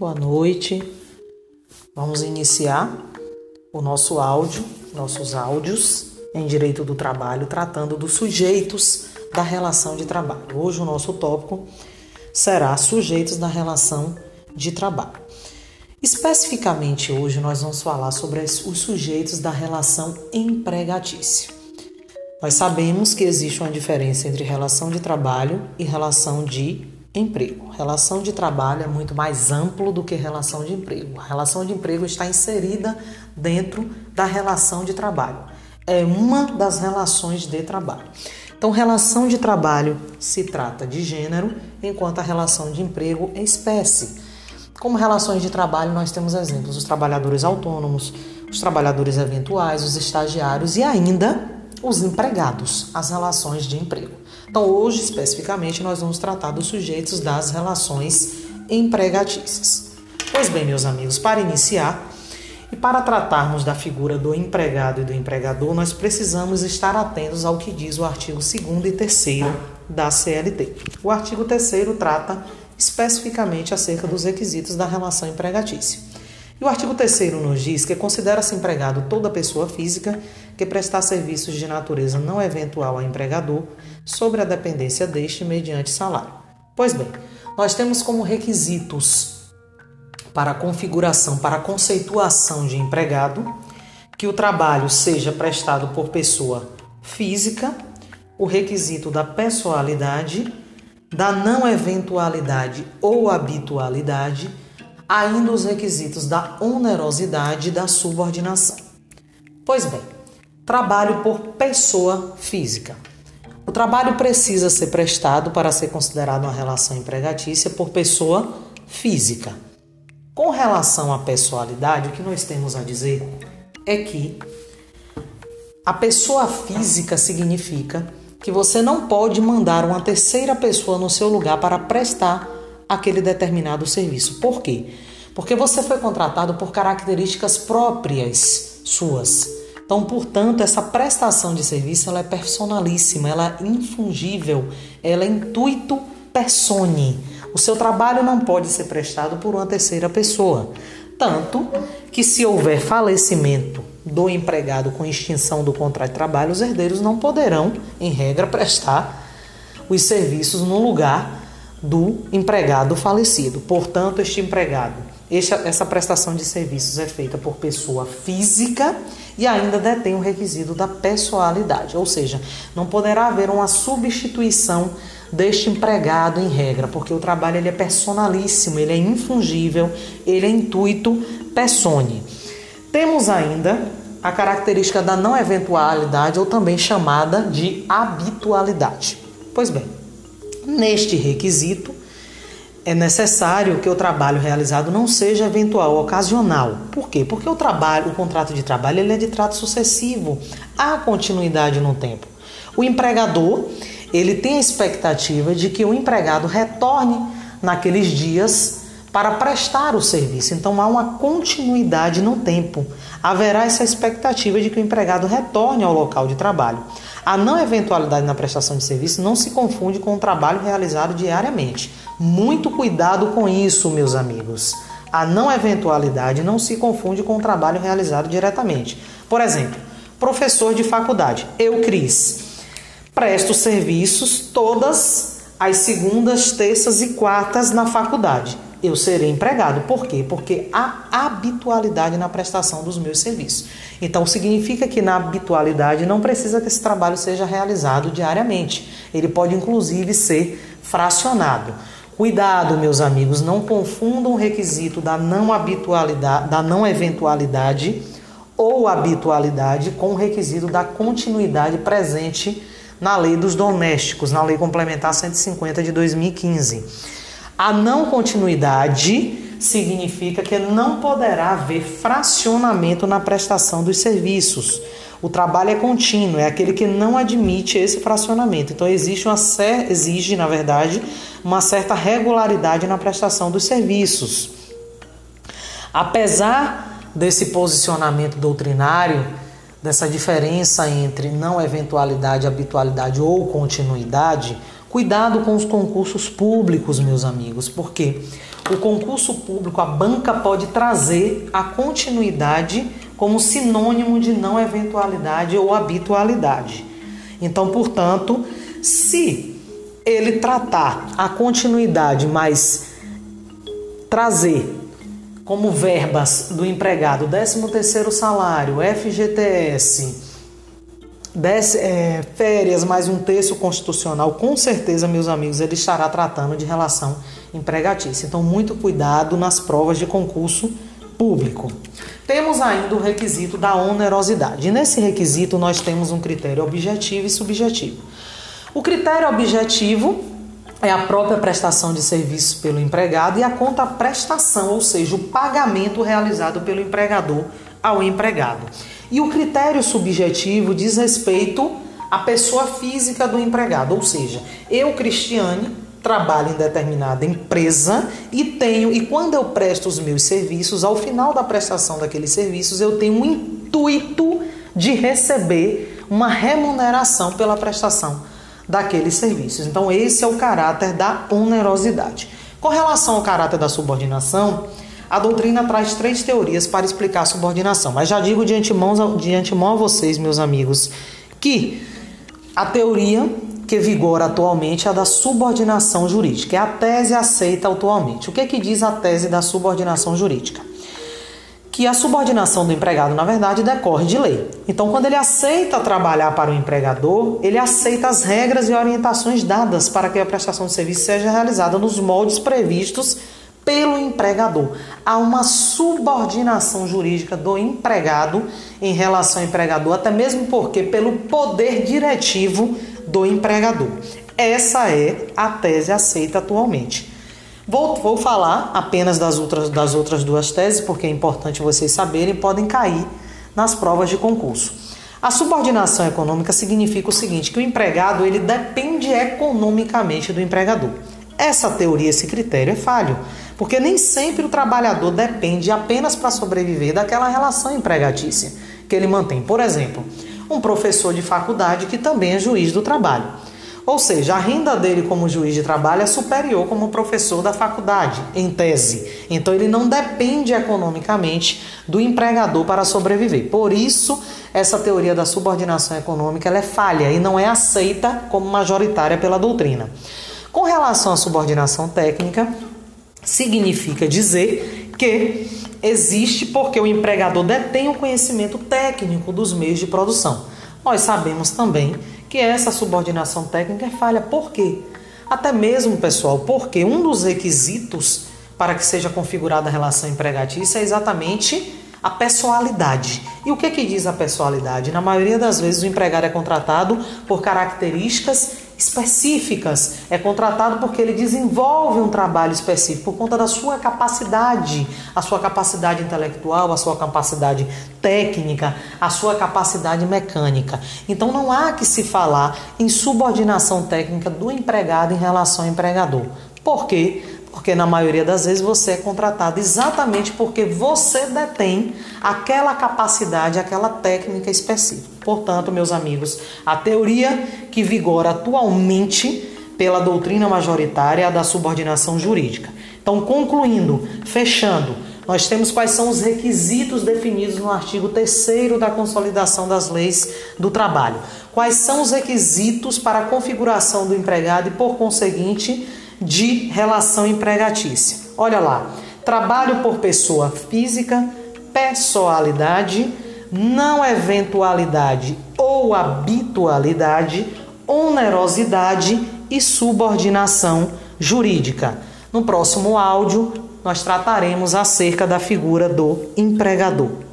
Boa noite. Vamos iniciar o nosso áudio, nossos áudios em direito do trabalho, tratando dos sujeitos da relação de trabalho. Hoje o nosso tópico será sujeitos da relação de trabalho. Especificamente hoje nós vamos falar sobre os sujeitos da relação empregatícia. Nós sabemos que existe uma diferença entre relação de trabalho e relação de Emprego. Relação de trabalho é muito mais amplo do que relação de emprego. A relação de emprego está inserida dentro da relação de trabalho. É uma das relações de trabalho. Então, relação de trabalho se trata de gênero, enquanto a relação de emprego é espécie. Como relações de trabalho, nós temos exemplos: os trabalhadores autônomos, os trabalhadores eventuais, os estagiários e ainda os empregados, as relações de emprego. Então, hoje, especificamente, nós vamos tratar dos sujeitos das relações empregatícias. Pois bem, meus amigos, para iniciar e para tratarmos da figura do empregado e do empregador, nós precisamos estar atentos ao que diz o artigo 2 e 3 da CLT. O artigo 3 trata especificamente acerca dos requisitos da relação empregatícia. E o artigo 3 nos diz que considera-se empregado toda pessoa física que prestar serviços de natureza não eventual a empregador sobre a dependência deste mediante salário. Pois bem, nós temos como requisitos para a configuração, para a conceituação de empregado, que o trabalho seja prestado por pessoa física, o requisito da pessoalidade, da não eventualidade ou habitualidade ainda os requisitos da onerosidade e da subordinação. Pois bem, trabalho por pessoa física. O trabalho precisa ser prestado para ser considerado uma relação empregatícia por pessoa física. Com relação à pessoalidade, o que nós temos a dizer é que a pessoa física significa que você não pode mandar uma terceira pessoa no seu lugar para prestar aquele determinado serviço. Por quê? Porque você foi contratado por características próprias suas. Então, portanto, essa prestação de serviço ela é personalíssima, ela é infungível, ela é intuito persone. O seu trabalho não pode ser prestado por uma terceira pessoa. Tanto que, se houver falecimento do empregado com extinção do contrato de trabalho, os herdeiros não poderão, em regra, prestar os serviços no lugar do empregado falecido. Portanto, este empregado, essa prestação de serviços é feita por pessoa física e ainda detém o requisito da pessoalidade, ou seja, não poderá haver uma substituição deste empregado em regra, porque o trabalho ele é personalíssimo, ele é infungível, ele é intuito persone. Temos ainda a característica da não eventualidade ou também chamada de habitualidade. Pois bem, Neste requisito, é necessário que o trabalho realizado não seja eventual, ocasional. Por quê? Porque o trabalho, o contrato de trabalho, ele é de trato sucessivo, há continuidade no tempo. O empregador, ele tem a expectativa de que o empregado retorne naqueles dias para prestar o serviço. Então há uma continuidade no tempo. Haverá essa expectativa de que o empregado retorne ao local de trabalho. A não eventualidade na prestação de serviço não se confunde com o trabalho realizado diariamente. Muito cuidado com isso, meus amigos. A não eventualidade não se confunde com o trabalho realizado diretamente. Por exemplo, professor de faculdade, eu, Cris, presto serviços todas as segundas, terças e quartas na faculdade eu serei empregado. Por quê? Porque há habitualidade na prestação dos meus serviços. Então, significa que na habitualidade não precisa que esse trabalho seja realizado diariamente. Ele pode, inclusive, ser fracionado. Cuidado, meus amigos, não confundam o requisito da não habitualidade, da não eventualidade ou habitualidade com o requisito da continuidade presente na Lei dos Domésticos, na Lei Complementar 150 de 2015. A não continuidade significa que não poderá haver fracionamento na prestação dos serviços. O trabalho é contínuo, é aquele que não admite esse fracionamento. Então existe uma exige, na verdade, uma certa regularidade na prestação dos serviços. Apesar desse posicionamento doutrinário, dessa diferença entre não eventualidade, habitualidade ou continuidade, Cuidado com os concursos públicos, meus amigos, porque o concurso público, a banca pode trazer a continuidade como sinônimo de não eventualidade ou habitualidade. Então, portanto, se ele tratar a continuidade, mas trazer como verbas do empregado 13º salário, FGTS, Dez, é, férias mais um terço constitucional, com certeza, meus amigos, ele estará tratando de relação empregatícia. Então, muito cuidado nas provas de concurso público. Temos ainda o requisito da onerosidade. E nesse requisito, nós temos um critério objetivo e subjetivo. O critério objetivo é a própria prestação de serviços pelo empregado e a conta prestação, ou seja, o pagamento realizado pelo empregador ao empregado. E o critério subjetivo diz respeito à pessoa física do empregado, ou seja, eu, Cristiane, trabalho em determinada empresa e tenho, e quando eu presto os meus serviços, ao final da prestação daqueles serviços, eu tenho um intuito de receber uma remuneração pela prestação daqueles serviços. Então, esse é o caráter da onerosidade. Com relação ao caráter da subordinação, a doutrina traz três teorias para explicar a subordinação, mas já digo de antemão, de antemão a vocês, meus amigos, que a teoria que vigora atualmente é a da subordinação jurídica. É a tese aceita atualmente. O que, é que diz a tese da subordinação jurídica? Que a subordinação do empregado, na verdade, decorre de lei. Então, quando ele aceita trabalhar para o empregador, ele aceita as regras e orientações dadas para que a prestação de serviço seja realizada nos moldes previstos pelo empregador. Há uma subordinação jurídica do empregado em relação ao empregador, até mesmo porque pelo poder diretivo do empregador. Essa é a tese aceita atualmente. Vou, vou falar apenas das outras, das outras duas teses, porque é importante vocês saberem, podem cair nas provas de concurso. A subordinação econômica significa o seguinte, que o empregado ele depende economicamente do empregador. Essa teoria, esse critério é falho, porque nem sempre o trabalhador depende apenas para sobreviver daquela relação empregatícia que ele mantém. Por exemplo, um professor de faculdade que também é juiz do trabalho. Ou seja, a renda dele como juiz de trabalho é superior como professor da faculdade, em tese. Então ele não depende economicamente do empregador para sobreviver. Por isso, essa teoria da subordinação econômica é falha e não é aceita como majoritária pela doutrina. Com relação à subordinação técnica, Significa dizer que existe porque o empregador detém o conhecimento técnico dos meios de produção. Nós sabemos também que essa subordinação técnica é falha. Por quê? Até mesmo, pessoal, porque um dos requisitos para que seja configurada a relação empregatícia é exatamente a pessoalidade. E o que, que diz a pessoalidade? Na maioria das vezes, o empregado é contratado por características específicas. É contratado porque ele desenvolve um trabalho específico por conta da sua capacidade, a sua capacidade intelectual, a sua capacidade técnica, a sua capacidade mecânica. Então não há que se falar em subordinação técnica do empregado em relação ao empregador. Por quê? Porque na maioria das vezes você é contratado exatamente porque você detém aquela capacidade, aquela técnica específica. Portanto, meus amigos, a teoria que vigora atualmente pela doutrina majoritária é a da subordinação jurídica. Então, concluindo, fechando, nós temos quais são os requisitos definidos no artigo 3 da Consolidação das Leis do Trabalho. Quais são os requisitos para a configuração do empregado e, por conseguinte, de relação empregatícia. Olha lá: trabalho por pessoa física, pessoalidade, não eventualidade ou habitualidade, onerosidade e subordinação jurídica. No próximo áudio, nós trataremos acerca da figura do empregador.